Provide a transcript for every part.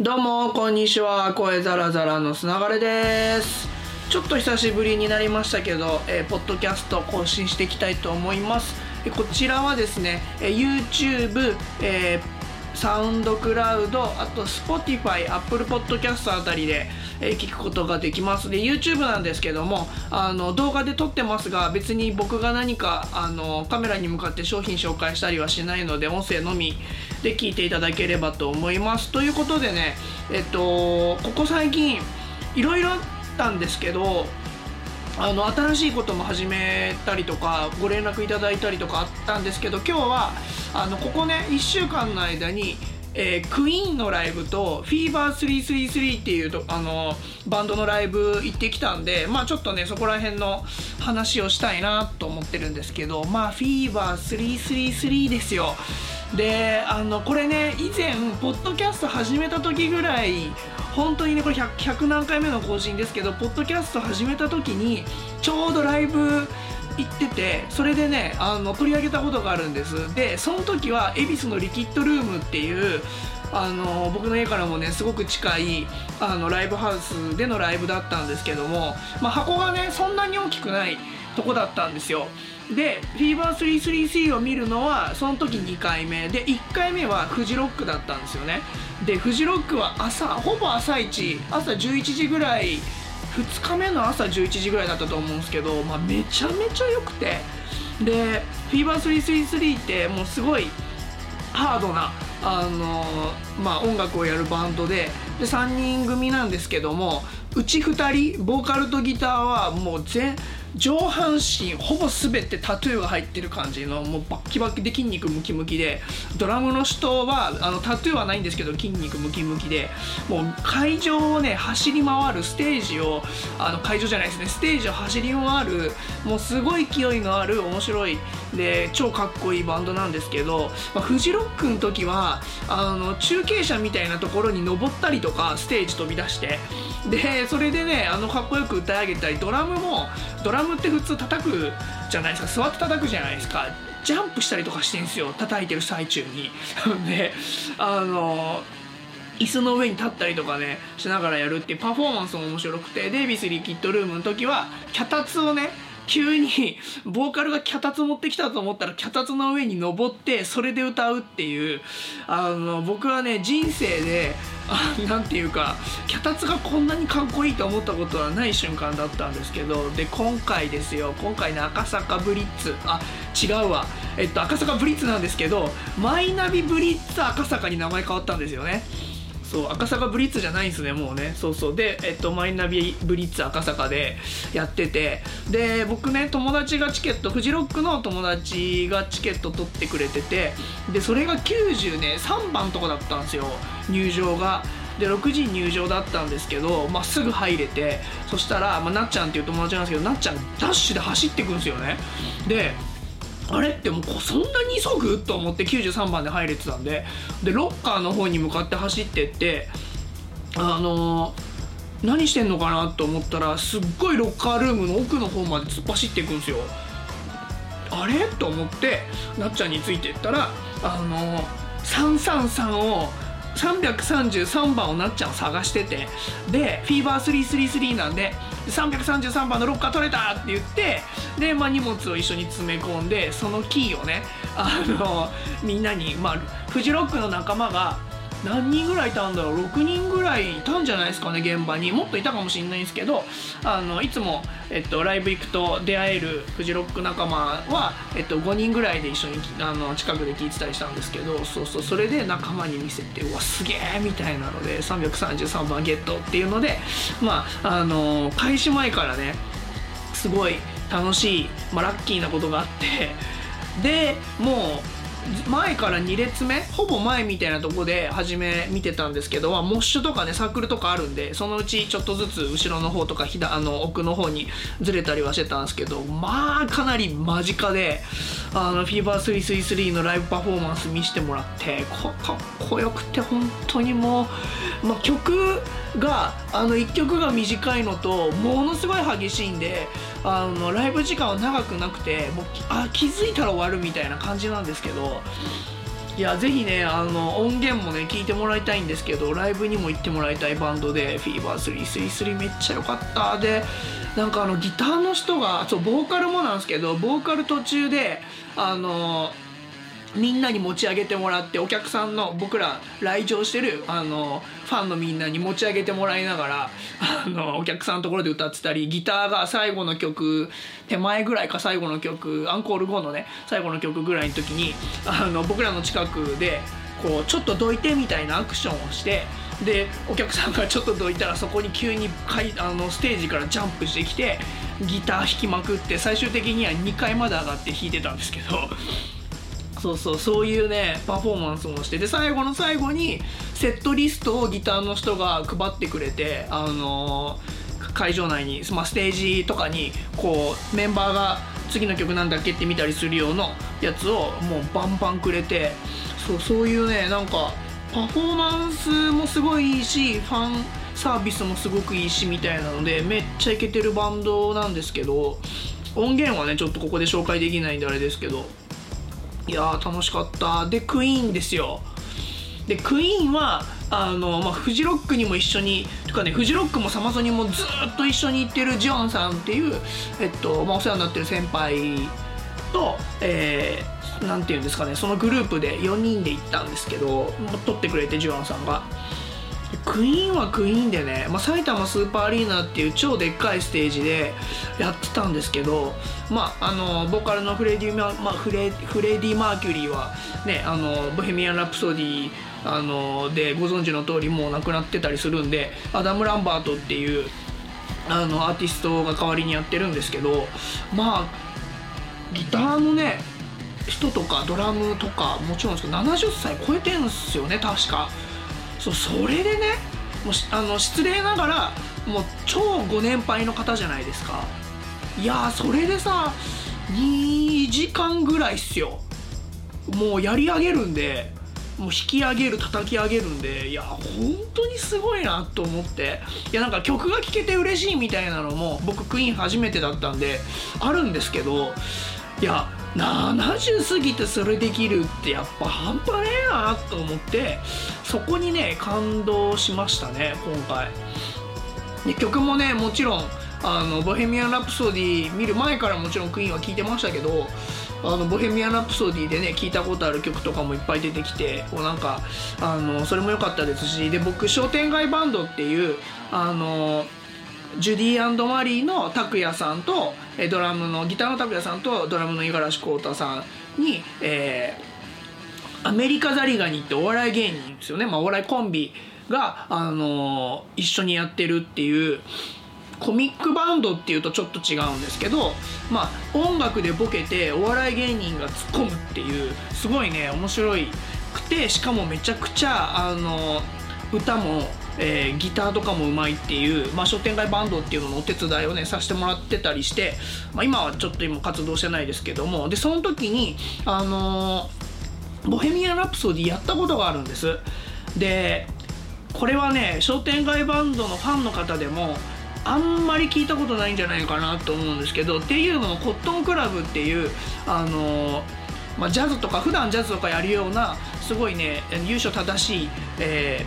どうもこんにちは。声ザラザラのつながれです。ちょっと久しぶりになりましたけど、えー、ポッドキャスト更新していきたいと思います。えこちらはですね、え YouTube、えーサウンドクラウドあと Spotify、Apple Podcast あたりで、え、聞くことができます。で YouTube なんですけどもあの動画で撮ってますが別に僕が何かあのカメラに向かって商品紹介したりはしないので音声のみで聞いていただければと思います。ということでねえっとここ最近いろいろあったんですけどあの新しいことも始めたりとかご連絡いただいたりとかあったんですけど今日はあのここね1週間の間にえー、クイーンのライブとフィーバー333っていうとあのバンドのライブ行ってきたんでまあちょっとねそこら辺の話をしたいなと思ってるんですけどまあフィーバー333ですよ。であのこれね以前ポッドキャスト始めた時ぐらい本当にねこれ 100, 100何回目の更新ですけどポッドキャスト始めた時にちょうどライブ行っててそれでねあの取り上げたことがあるんです。でその時は恵比寿のリキッドルームっていうあの僕の家からもねすごく近いあのライブハウスでのライブだったんですけども、まあ、箱がねそんなに大きくないとこだったんですよ。でフィーバー333を見るのはその時2回目。で1回目はフジロックだったんですよね。でフジロックは朝ほぼ朝一朝11時ぐらい2日目の朝11時ぐらいだったと思うんですけど、まあ、めちゃめちゃ良くて。でフィーバー333ってもうすごいハードなあのまあ、音楽をやるバンドでで3人組なんですけどもうち2人ボーカルとギターはもう全上半身ほぼ全てタトゥーが入ってる感じのもうバッキバキで筋肉ムキムキで。ドラムの人はあのタトゥーはないんですけど筋肉ムキムキで。もう会場をね走り回るステージをあの会場じゃないですね。ステージを走り回るもうすごい勢いのある面白いで超かっこいいバンドなんですけど、まあ、フジロックの時はあの中継車みたいなところに登ったりとかステージ飛び出して。でそれでねあのかっこよく歌い上げたりドラムもドラムって普通叩くじゃないですか。座って叩くじゃないですか。ジャンプしたりとかしてんすよ。叩いてる最中に。であの椅子の上に立ったりとかねしながらやるっていうパフォーマンスも面白くて。デイビスリキッドルームの時は脚立をね急にボーカルが脚立持ってきたと思ったら脚立の上に登ってそれで歌うっていうあの僕はね人生で何て言うか脚立がこんなにかっこいいと思ったことはない瞬間だったんですけどで今回ですよ今回の赤坂ブリッツあ違うわ。えっと赤坂ブリッツなんですけどマイナビブリッツ赤坂に名前変わったんですよね。そう赤坂ブリッツじゃないんですねもうね。そうそう。で、えっと、マイナビブリッツ赤坂でやってて。で僕ね友達がチケットフジロックの友達がチケット取ってくれてて。でそれが90ね3番とかだったんですよ入場が。で6時入場だったんですけど、まあ、すぐ入れて。そしたら、まあ、なっちゃんっていう友達なんですけどなっちゃんダッシュで走ってくんですよね。であれ？ってもうそんなに急ぐ？と思って93番で入れてたんで。でロッカーの方に向かって走ってってあのー、何してんのかなと思ったらすっごいロッカールームの奥の方まで突っ走っていくんですよ。あれ？と思ってなっちゃんについてったらあのー、333を333番をなっちゃん探してて。でフィーバー333なんで333番のロッカー取れたって言ってで、まあ、荷物を一緒に詰め込んでそのキーをねあのみんなに、まあ、フジロックの仲間が何人ぐらいいたんだろう？6人ぐらいいたんじゃないですかね現場に。もっといたかもしれないんですけどあのいつも、えっと、ライブ行くと出会えるフジロック仲間は、えっと、5人ぐらいで一緒にあの近くで聞いてたりしたんですけどそうそうそれで仲間に見せてうわすげえみたいなので333番ゲットっていうのでまああの開始前からねすごい楽しい、まあ、ラッキーなことがあってでもう前から2列目ほぼ前みたいなとこで初め見てたんですけど、まあ、モッシュとかねサークルとかあるんでそのうちちょっとずつ後ろの方とかひだあの奥の方にずれたりはしてたんですけどまあかなり間近であのフィーバー333のライブパフォーマンス見せてもらってかっこよくて本当にもう、まあ、曲があの1曲が短いのとものすごい激しいんであのライブ時間は長くなくてもうあ気づいたら終わるみたいな感じなんですけどいやぜひねあの音源もね聞いてもらいたいんですけどライブにも行ってもらいたいバンドで「フィーバー333めっちゃ良かったでなんかあのギターの人がそうボーカルもなんですけどボーカル途中であのみんなに持ち上げてもらってお客さんの僕ら来場してるあのファンのみんなに持ち上げてもらいながらあのお客さんのところで歌ってたりギターが最後の曲手前ぐらいか最後の曲アンコール後のね最後の曲ぐらいの時にあの僕らの近くでこうちょっとどいてみたいなアクションをしてでお客さんがちょっとどいたらそこに急にかいあのステージからジャンプしてきてギター弾きまくって最終的には2階まで上がって弾いてたんですけど。そうそうそういうねパフォーマンスもしてで最後の最後にセットリストをギターの人が配ってくれてあのー、会場内に、まあ、ステージとかにこうメンバーが次の曲なんだっけって見たりするようなやつをもうバンバンくれてそうそういうねなんかパフォーマンスもすごいいいしファンサービスもすごくいいしみたいなのでめっちゃイケてるバンドなんですけど音源はねちょっとここで紹介できないんであれですけどいやー楽しかったでクイーンですよでクイーンはあの、まあ、フジロックにも一緒にとかねフジロックもサマソニもずっと一緒に行ってるジオンさんっていう、えっとまあ、お世話になってる先輩と、えー、て言うんですかねそのグループで4人で行ったんですけど撮ってくれてジオンさんが。クイーンはクイーンでね、まあ、埼玉スーパーアリーナっていう超でっかいステージでやってたんですけど、まあ、あのボーカルのフレディ、まあ、フレフレディ・マーキュリーは、ね、あのボヘミアン・ラプソディあのでご存知の通りもう亡くなってたりするんでアダム・ランバートっていうあのアーティストが代わりにやってるんですけどまあギターのね人とかドラムとかもちろんですけど70歳超えてるんですよね確か。そうそれでねもうあの失礼ながらもう超ご年配の方じゃないですか。いやそれでさ2時間ぐらいっすよ。もうやり上げるんでもう引き上げる叩き上げるんでいや本当にすごいなと思って。いやなんか曲が聴けて嬉しいみたいなのも僕クイーン初めてだったんであるんですけどいや70過ぎてそれできるってやっぱ半端ねえなと思ってそこにね感動しましたね今回。で曲もねもちろんあのボヘミアン・ラプソディ見る前からもちろんクイーンは聴いてましたけどあのボヘミアン・ラプソディでね聞いたことある曲とかもいっぱい出てきてこうなんかあのそれも良かったですしで僕商店街バンドっていうあのジュディマリーの拓也さんとドラムのギターの拓也さんとドラムの五十嵐浩太さんに、えー、アメリカザリガニってお笑い芸人ですよね、まあ、お笑いコンビが、あの、一緒にやってるっていうコミックバンドっていうとちょっと違うんですけど、まあ、音楽でボケてお笑い芸人が突っ込むっていうすごいね面白いくてしかもめちゃくちゃ、あの、歌もえー、ギターとかもうまいっていう、まあ、商店街バンドっていうののお手伝いをねさせてもらってたりして、まあ、今はちょっと今活動してないですけどもでその時にあのー、ボヘミアン・ラプソディやったことがあるんです。でこれはね商店街バンドのファンの方でもあんまり聞いたことないんじゃないかなと思うんですけどっていうのもコットンクラブっていうあのまあ、ジャズとか普段ジャズとかやるようなすごいね優勝正しい、え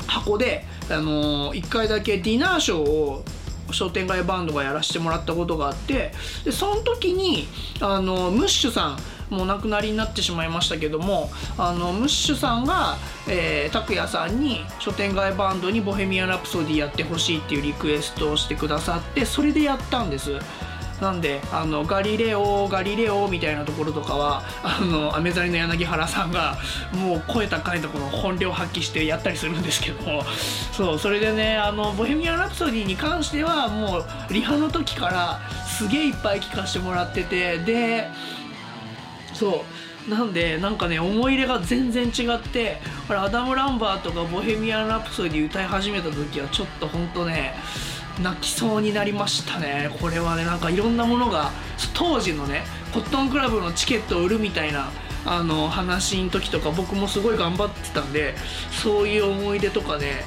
ー、箱で、あのー、1回だけディナーショーを商店街バンドがやらせてもらったことがあってでその時にあのムッシュさんもう亡くなりになってしまいましたけどもあのムッシュさんが、えー、拓也さんに商店街バンドに「ボヘミアン・ラプソディ」やってほしいっていうリクエストをしてくださってそれでやったんです。なんであのガリレオガリレオみたいなところとかはあのアメザリの柳原さんがもう声高いところ本領発揮してやったりするんですけどそうそれでねあのボヘミアン・ラプソディに関してはもうリハの時からすげえいっぱい聴かせてもらっててでそう。なんでなんかね思い入れが全然違ってこれアダム・ランバーとかボヘミアン・ラプソディ歌い始めた時はちょっとほんとね泣きそうになりましたね。これはねなんかいろんなものが当時のねコットンクラブのチケットを売るみたいなあの話の時とか僕もすごい頑張ってたんでそういう思い出とかね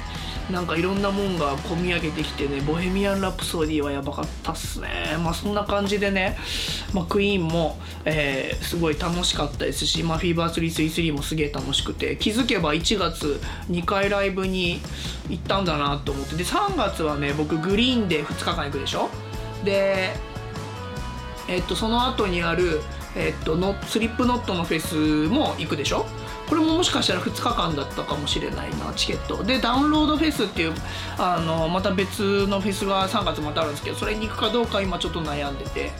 なんかいろんなもんが込み上げてきてね「ボヘミアン・ラプソディ」はやばかったっすね。まあそんな感じでね、まあ、クイーンも、えー、すごい楽しかったですし、まあ、フィーバー333もすげえ楽しくて気づけば1月2回ライブに行ったんだなと思って。で3月はね僕グリーンで2日間行くでしょ？でえっとその後にあるえっとのスリップノットのフェスも行くでしょ？これももしかしたら2日間だったかもしれないなチケット。でダウンロードフェスっていうあのまた別のフェスが3月またあるんですけどそれに行くかどうか今ちょっと悩んでて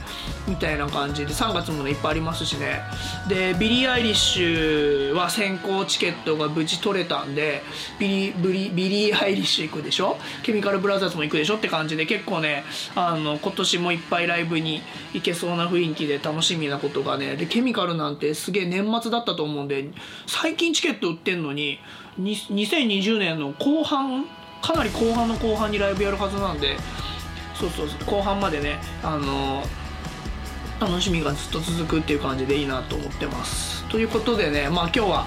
みたいな感じで3月もねいっぱいありますしね。でビリー・アイリッシュは先行チケットが無事取れたんでビリビリビリー・アイリッシュ行くでしょ？ケミカルブラザーズも行くでしょ？って感じで結構ねあの今年もいっぱいライブに行けそうな雰囲気で楽しみなことがねでケミカルなんてすげえ年末だったと思うんで最近チケット売ってんのに2020年の後半かなり後半の後半にライブやるはずなんでそうそう後半までねあの楽しみがずっと続くっていう感じでいいなと思ってます。ということでねまあ今日は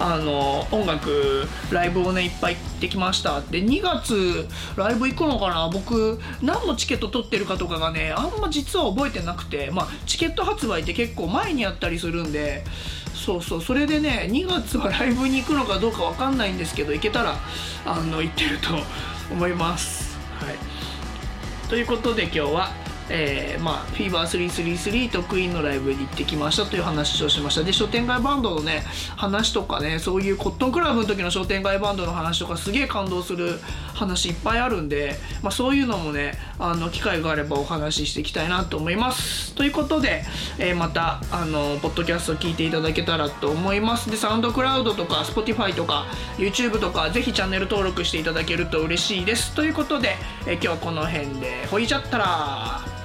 あの音楽ライブをねいっぱい行ってきました。で2月ライブ行くのかな？僕何のチケット取ってるかとかがねあんま実は覚えてなくてまあチケット発売って結構前にやったりするんでそうそうそれでね2月はライブに行くのかどうか分かんないんですけど行けたらあの行ってると思います。はい。ということで今日はえー、まあ、フィーバー333とクイーンのライブに行ってきましたという話をしました。で商店街バンドのね話とかねそういうコットンクラブの時の商店街バンドの話とかすげえ感動する話いっぱいあるんで、まあ、そういうのもねあの機会があればお話ししていきたいなと思います。ということで、えー、またあのポッドキャスト聞いていただけたらと思います。でサウンドクラウドとか Spotify とか YouTube とかぜひチャンネル登録していただけると嬉しいです。ということで、えー、今日はこの辺でほいちゃったら。